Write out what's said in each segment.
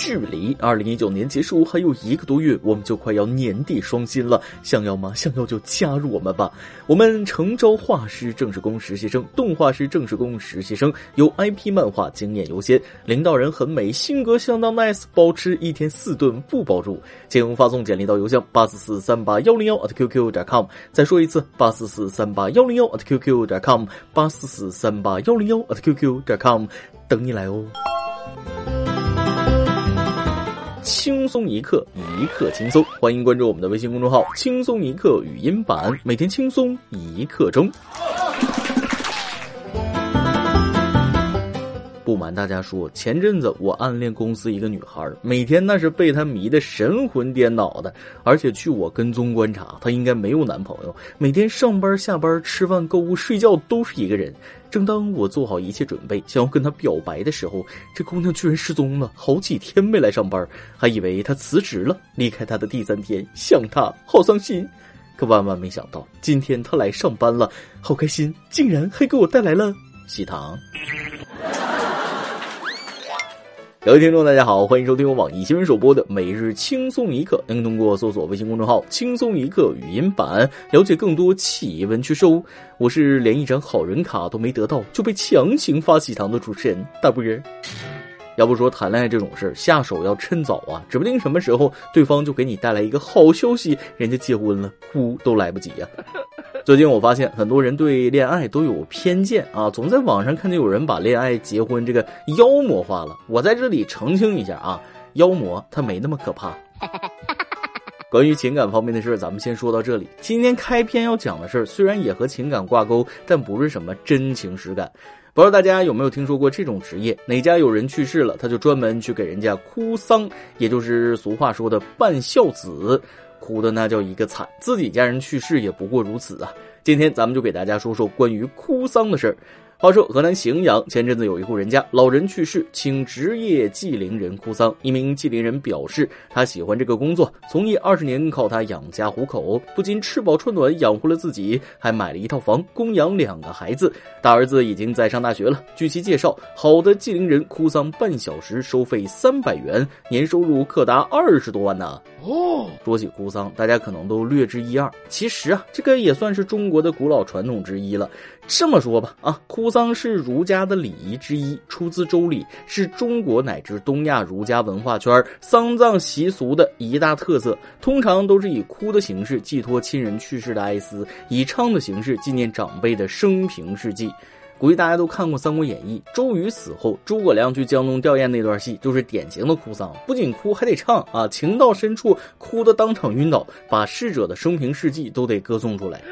距离二零一九年结束还有一个多月，我们就快要年底双薪了。想要吗？想要就加入我们吧。我们诚招画师、正式工实习生、动画师、正式工实习生，有 IP 漫画经验优先，领导人很美，性格相当 nice，保持一天四顿不包住。请发送简历到邮箱八四四三八幺零幺 at qq 点 com。再说一次，八四四三八幺零幺 at qq 点 com，八四四三八幺零幺 at qq 点 com，等你来哦。轻松一刻，一刻轻松。欢迎关注我们的微信公众号“轻松一刻语音版”，每天轻松一刻钟。不瞒大家说，前阵子我暗恋公司一个女孩，每天那是被她迷得神魂颠倒的。而且据我跟踪观察，她应该没有男朋友，每天上班、下班、吃饭、购物、睡觉都是一个人。正当我做好一切准备，想要跟她表白的时候，这姑娘居然失踪了，好几天没来上班，还以为她辞职了。离开她的第三天，想她好伤心，可万万没想到，今天她来上班了，好开心，竟然还给我带来了喜糖。各位听众，大家好，欢迎收听我网易新闻首播的《每日轻松一刻》。您通过搜索微信公众号“轻松一刻”语音版了解更多奇闻趣事哦。我是连一张好人卡都没得到就被强行发喜糖的主持人大波儿。要不说谈恋爱这种事，下手要趁早啊，指不定什么时候对方就给你带来一个好消息，人家结婚了，哭都来不及呀。最近我发现很多人对恋爱都有偏见啊，总在网上看见有人把恋爱、结婚这个妖魔化了。我在这里澄清一下啊，妖魔它没那么可怕。关于情感方面的事儿，咱们先说到这里。今天开篇要讲的事儿虽然也和情感挂钩，但不是什么真情实感。不知道大家有没有听说过这种职业？哪家有人去世了，他就专门去给人家哭丧，也就是俗话说的办孝子。哭的那叫一个惨，自己家人去世也不过如此啊！今天咱们就给大家说说关于哭丧的事儿。话说，河南荥阳前阵子有一户人家，老人去世，请职业祭灵人哭丧。一名祭灵人表示，他喜欢这个工作，从业二十年，靠他养家糊口，不仅吃饱穿暖，养活了自己，还买了一套房，供养两个孩子。大儿子已经在上大学了。据其介绍，好的祭灵人哭丧半小时收费三百元，年收入可达二十多万呢。哦，说起哭丧，大家可能都略知一二。其实啊，这个也算是中国的古老传统之一了。这么说吧，啊，哭丧是儒家的礼仪之一，出自《周礼》，是中国乃至东亚儒家文化圈丧葬习俗的一大特色。通常都是以哭的形式寄托亲人去世的哀思，以唱的形式纪念长辈的生平事迹。估计大家都看过《三国演义》，周瑜死后，诸葛亮去江东吊唁那段戏，就是典型的哭丧，不仅哭还得唱啊，情到深处哭得当场晕倒，把逝者的生平事迹都得歌颂出来。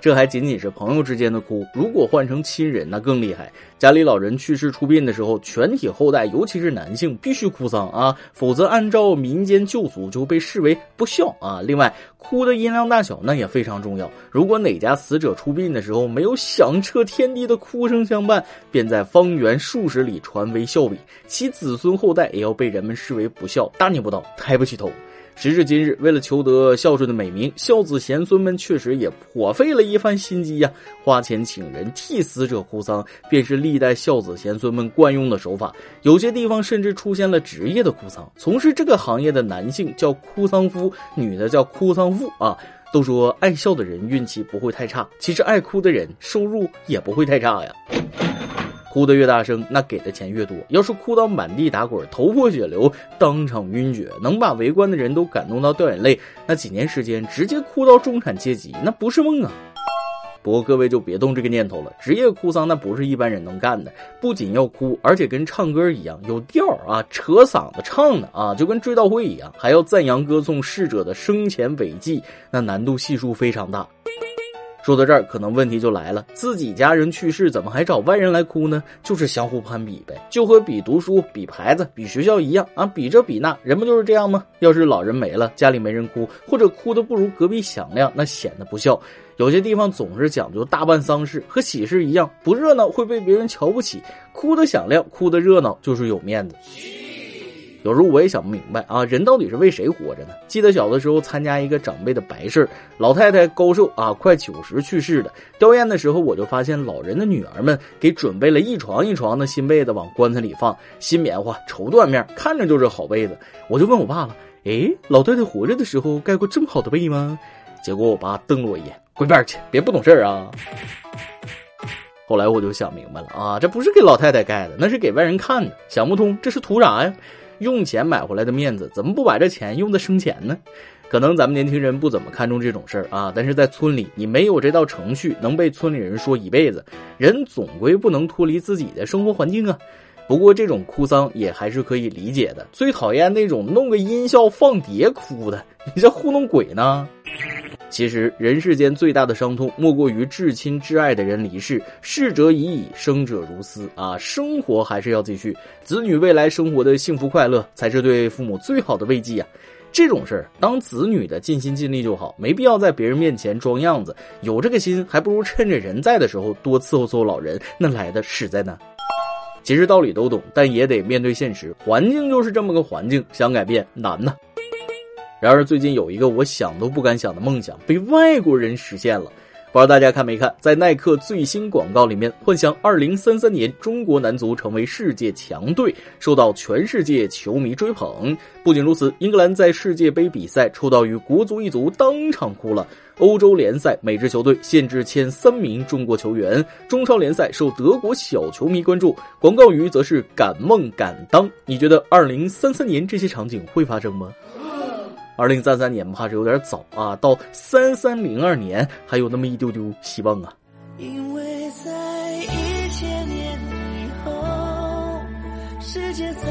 这还仅仅是朋友之间的哭，如果换成亲人，那更厉害。家里老人去世出殡的时候，全体后代，尤其是男性，必须哭丧啊，否则按照民间旧俗就被视为不孝啊。另外，哭的音量大小那也非常重要。如果哪家死者出殡的时候没有响彻天地的哭声相伴，便在方圆数十里传为笑柄，其子孙后代也要被人们视为不孝，大逆不道，抬不起头。时至今日，为了求得孝顺的美名，孝子贤孙们确实也颇费了一番心机呀，花钱请人替死者哭丧，便是历代孝子贤孙们惯用的手法。有些地方甚至出现了职业的哭丧，从事这个行业的男性叫哭丧夫，女的叫哭丧妇啊。都说爱笑的人运气不会太差，其实爱哭的人收入也不会太差呀。哭得越大声，那给的钱越多。要是哭到满地打滚、头破血流、当场晕厥，能把围观的人都感动到掉眼泪，那几年时间直接哭到中产阶级，那不是梦啊！不过各位就别动这个念头了，职业哭丧那不是一般人能干的，不仅要哭，而且跟唱歌一样有调啊，扯嗓子唱的啊，就跟追悼会一样，还要赞扬歌颂逝者的生前伟绩，那难度系数非常大。说到这儿，可能问题就来了：自己家人去世，怎么还找外人来哭呢？就是相互攀比呗，就和比读书、比牌子、比学校一样啊，比这比那，人不就是这样吗？要是老人没了，家里没人哭，或者哭的不如隔壁响亮，那显得不孝。有些地方总是讲究大办丧事，和喜事一样，不热闹会被别人瞧不起，哭的响亮，哭的热闹就是有面子。有时候我也想不明白啊，人到底是为谁活着呢？记得小的时候参加一个长辈的白事老太太高寿啊，快九十去世的。吊唁的时候，我就发现老人的女儿们给准备了一床一床的新被子往棺材里放，新棉花、绸缎面，看着就是好被子。我就问我爸了，哎，老太太活着的时候盖过这么好的被吗？结果我爸瞪了我一眼，滚边去，别不懂事啊！后来我就想明白了啊，这不是给老太太盖的，那是给外人看的。想不通这是图啥呀？用钱买回来的面子，怎么不把这钱用在生钱呢？可能咱们年轻人不怎么看重这种事儿啊，但是在村里，你没有这道程序，能被村里人说一辈子。人总归不能脱离自己的生活环境啊。不过这种哭丧也还是可以理解的。最讨厌那种弄个音效放碟哭的，你这糊弄鬼呢？其实人世间最大的伤痛，莫过于至亲至爱的人离世。逝者已矣，生者如斯啊！生活还是要继续，子女未来生活的幸福快乐，才是对父母最好的慰藉啊！这种事儿，当子女的尽心尽力就好，没必要在别人面前装样子。有这个心，还不如趁着人在的时候多伺候伺候老人，那来的实在呢。其实道理都懂，但也得面对现实，环境就是这么个环境，想改变难呢。然而，最近有一个我想都不敢想的梦想被外国人实现了。不知道大家看没看，在耐克最新广告里面，幻想2033年中国男足成为世界强队，受到全世界球迷追捧。不仅如此，英格兰在世界杯比赛抽到与国足一组，当场哭了。欧洲联赛每支球队限制签三名中国球员，中超联赛受德国小球迷关注。广告语则是敢梦敢当。你觉得2033年这些场景会发生吗？二零三三年怕是有点早啊，到三三零二年还有那么一丢丢希望啊。因为在一千年以后，世界早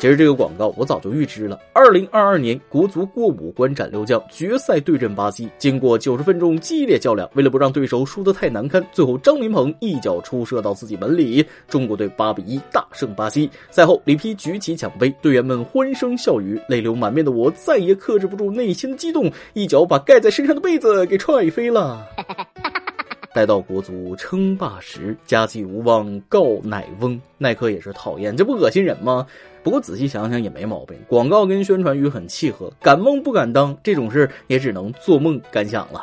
其实这个广告我早就预知了。二零二二年国足过五关斩六将，决赛对阵巴西。经过九十分钟激烈较量，为了不让对手输得太难堪，最后张琳芃一脚出射到自己门里，中国队八比一大胜巴西。赛后，里皮举起奖杯，队员们欢声笑语，泪流满面的我再也克制不住内心的激动，一脚把盖在身上的被子给踹飞了。待到国足称霸时，家祭无忘告乃翁。耐克也是讨厌，这不恶心人吗？不过仔细想想也没毛病，广告跟宣传语很契合。敢梦不敢当，这种事也只能做梦敢想了。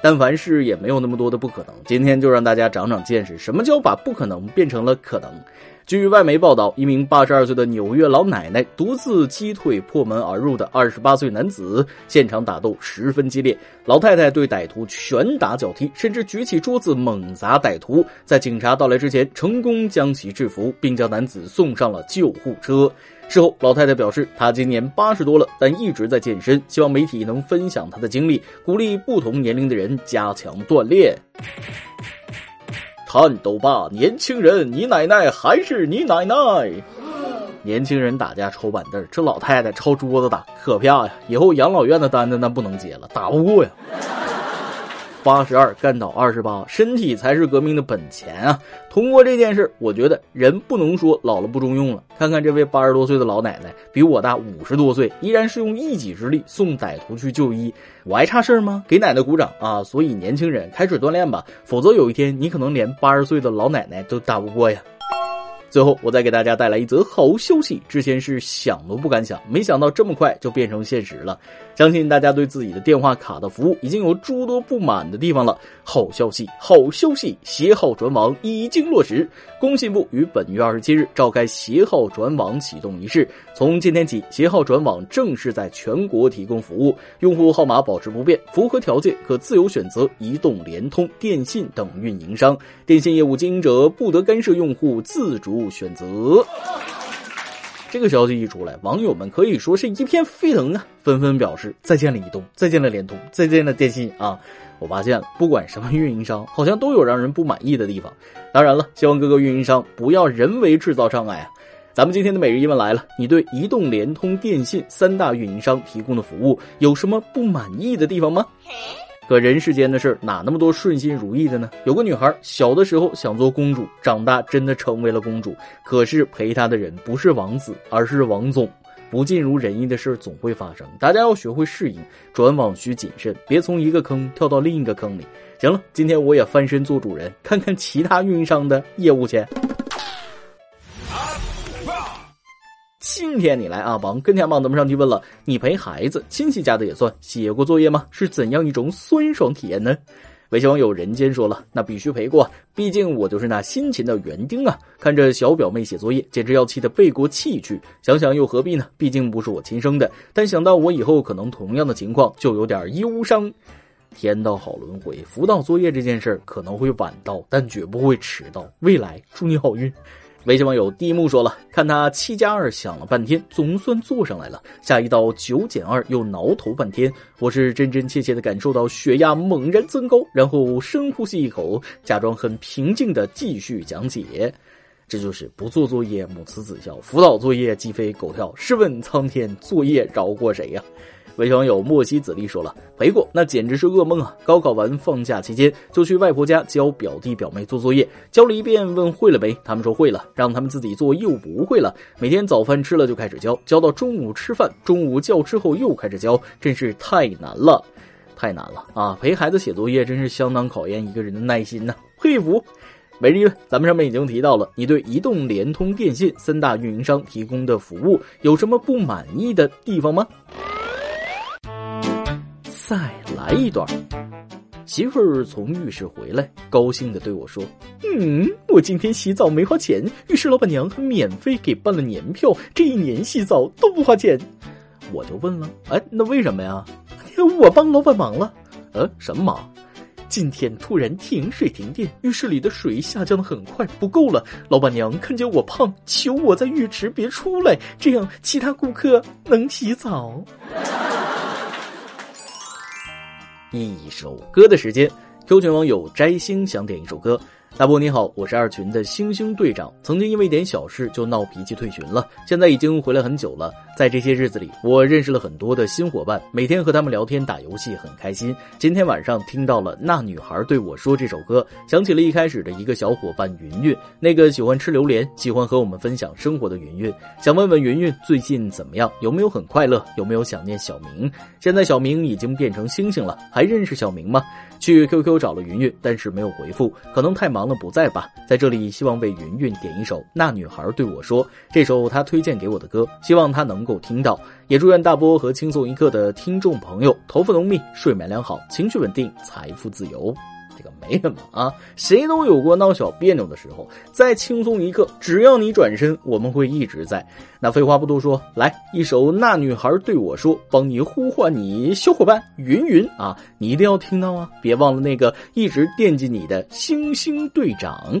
但凡事也没有那么多的不可能。今天就让大家长长见识，什么叫把不可能变成了可能。据外媒报道，一名八十二岁的纽约老奶奶独自击退破门而入的二十八岁男子，现场打斗十分激烈。老太太对歹徒拳打脚踢，甚至举起桌子猛砸歹徒。在警察到来之前，成功将其制服，并将男子送上了救护车。事后，老太太表示，她今年八十多了，但一直在健身，希望媒体能分享她的经历，鼓励不同年龄的人加强锻炼。颤抖吧，年轻人！你奶奶还是你奶奶。年轻人打架抽板凳，这老太太抄桌子打，可怕呀！以后养老院的单子那不能接了，打不过呀。八十二干倒二十八，身体才是革命的本钱啊！通过这件事，我觉得人不能说老了不中用了。看看这位八十多岁的老奶奶，比我大五十多岁，依然是用一己之力送歹徒去就医。我还差事儿吗？给奶奶鼓掌啊！所以年轻人开始锻炼吧，否则有一天你可能连八十岁的老奶奶都打不过呀。最后，我再给大家带来一则好消息。之前是想都不敢想，没想到这么快就变成现实了。相信大家对自己的电话卡的服务已经有诸多不满的地方了。好消息，好消息，携号转网已经落实。工信部于本月二十七日召开携号转网启动仪式。从今天起，携号转网正式在全国提供服务，用户号码保持不变，符合条件可自由选择移动、联通、电信等运营商。电信业务经营者不得干涉用户自主不选择。这个消息一出来，网友们可以说是一片沸腾啊，纷纷表示再见了移动，再见了联通，再见了电信啊！我发现了，不管什么运营商，好像都有让人不满意的地方。当然了，希望各个运营商不要人为制造障碍啊！咱们今天的每日一问来了，你对移动、联通、电信三大运营商提供的服务有什么不满意的地方吗？可人世间的事哪那么多顺心如意的呢？有个女孩小的时候想做公主，长大真的成为了公主。可是陪她的人不是王子，而是王总。不尽如人意的事总会发生，大家要学会适应。转网需谨慎，别从一个坑跳到另一个坑里。行了，今天我也翻身做主人，看看其他运营商的业务去。今天你来啊，榜跟天榜咱们上去问了，你陪孩子亲戚家的也算写过作业吗？是怎样一种酸爽体验呢？微信网友人间说了，那必须陪过，毕竟我就是那辛勤的园丁啊！看着小表妹写作业，简直要气得背过气去。想想又何必呢？毕竟不是我亲生的。但想到我以后可能同样的情况，就有点忧伤。天道好轮回，辅导作业这件事可能会晚到，但绝不会迟到。未来祝你好运。微信网友第一幕说了：“看他七加二想了半天，总算做上来了。下一道九减二又挠头半天，我是真真切切的感受到血压猛然增高，然后深呼吸一口，假装很平静的继续讲解。这就是不做作业母慈子孝，辅导作业鸡飞狗跳。试问苍天，作业饶过谁呀？”微信网友莫西子力说了：“陪过，那简直是噩梦啊！高考完放假期间，就去外婆家教表弟表妹做作业，教了一遍，问会了没？他们说会了，让他们自己做又不会了。每天早饭吃了就开始教，教到中午吃饭，中午觉之后又开始教，真是太难了，太难了啊！陪孩子写作业真是相当考验一个人的耐心呢，佩服。每日一问，咱们上面已经提到了，你对移动、联通、电信三大运营商提供的服务有什么不满意的地方吗？”再来一段。媳妇儿从浴室回来，高兴的对我说：“嗯，我今天洗澡没花钱，浴室老板娘还免费给办了年票，这一年洗澡都不花钱。”我就问了：“哎，那为什么呀？” 我帮老板忙了。呃，什么忙？今天突然停水停电，浴室里的水下降的很快，不够了。老板娘看见我胖，求我在浴池别出来，这样其他顾客能洗澡。一首歌的时间，Q 群网友摘星想点一首歌。大波你好，我是二群的星星队长。曾经因为一点小事就闹脾气退群了，现在已经回来很久了。在这些日子里，我认识了很多的新伙伴，每天和他们聊天打游戏很开心。今天晚上听到了那女孩对我说这首歌，想起了一开始的一个小伙伴云云，那个喜欢吃榴莲、喜欢和我们分享生活的云云。想问问云云最近怎么样，有没有很快乐，有没有想念小明？现在小明已经变成星星了，还认识小明吗？去 QQ 找了云云，但是没有回复，可能太忙了不在吧。在这里，希望为云云点一首《那女孩对我说》，这首她推荐给我的歌，希望她能够听到。也祝愿大波和轻松一刻的听众朋友头发浓密、睡眠良好、情绪稳定、财富自由。这个没什么啊，谁都有过闹小别扭的时候，在轻松一刻，只要你转身，我们会一直在。那废话不多说，来一首《那女孩对我说》，帮你呼唤你小伙伴云云啊，你一定要听到啊，别忘了那个一直惦记你的星星队长。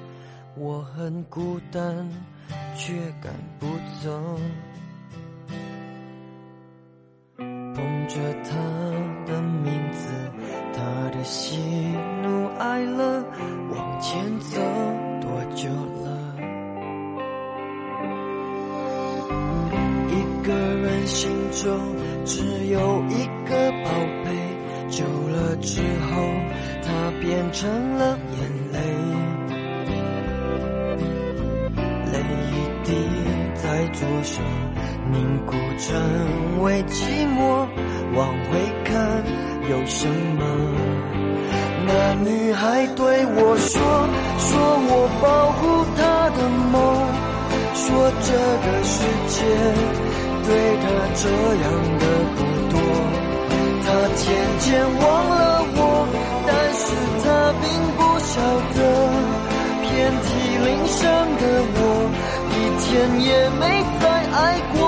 我很孤单，却赶不走。捧着他的名字，他的喜怒哀乐，往前走多久了？一个人心中只有一个宝贝，久了之后，它变成了眼泪。不成为寂寞，往回看有什么？那女孩对我说，说我保护她的梦，说这个世界对她这样的不多。她渐渐忘了我，但是她并不晓得，遍体鳞伤的我。一天也没再爱过。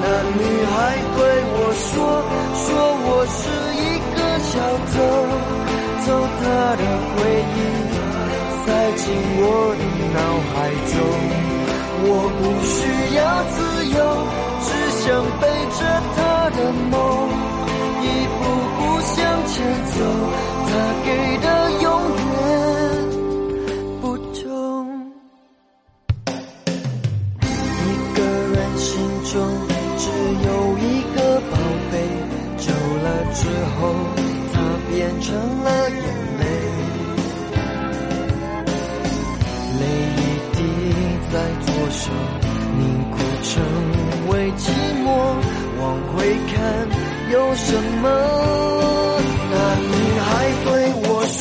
那女孩对我说：“说我是一个小偷，偷她的回忆，塞进我的脑海中。我不需要自由，只想背着她的梦，寂寞往回看有什么那女孩对我说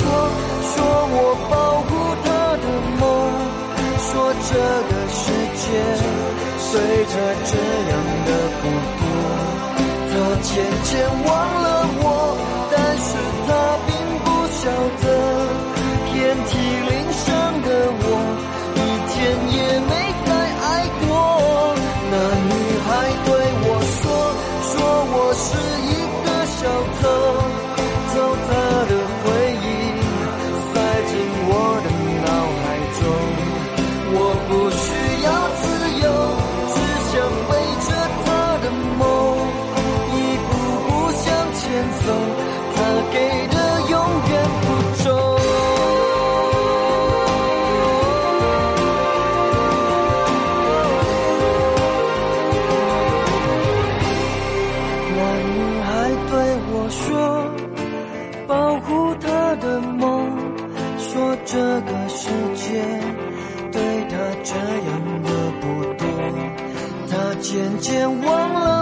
说我保护她的梦说这个世界随着这样的孤独她渐渐忘了我是一个小偷，这样的不多。他渐渐忘了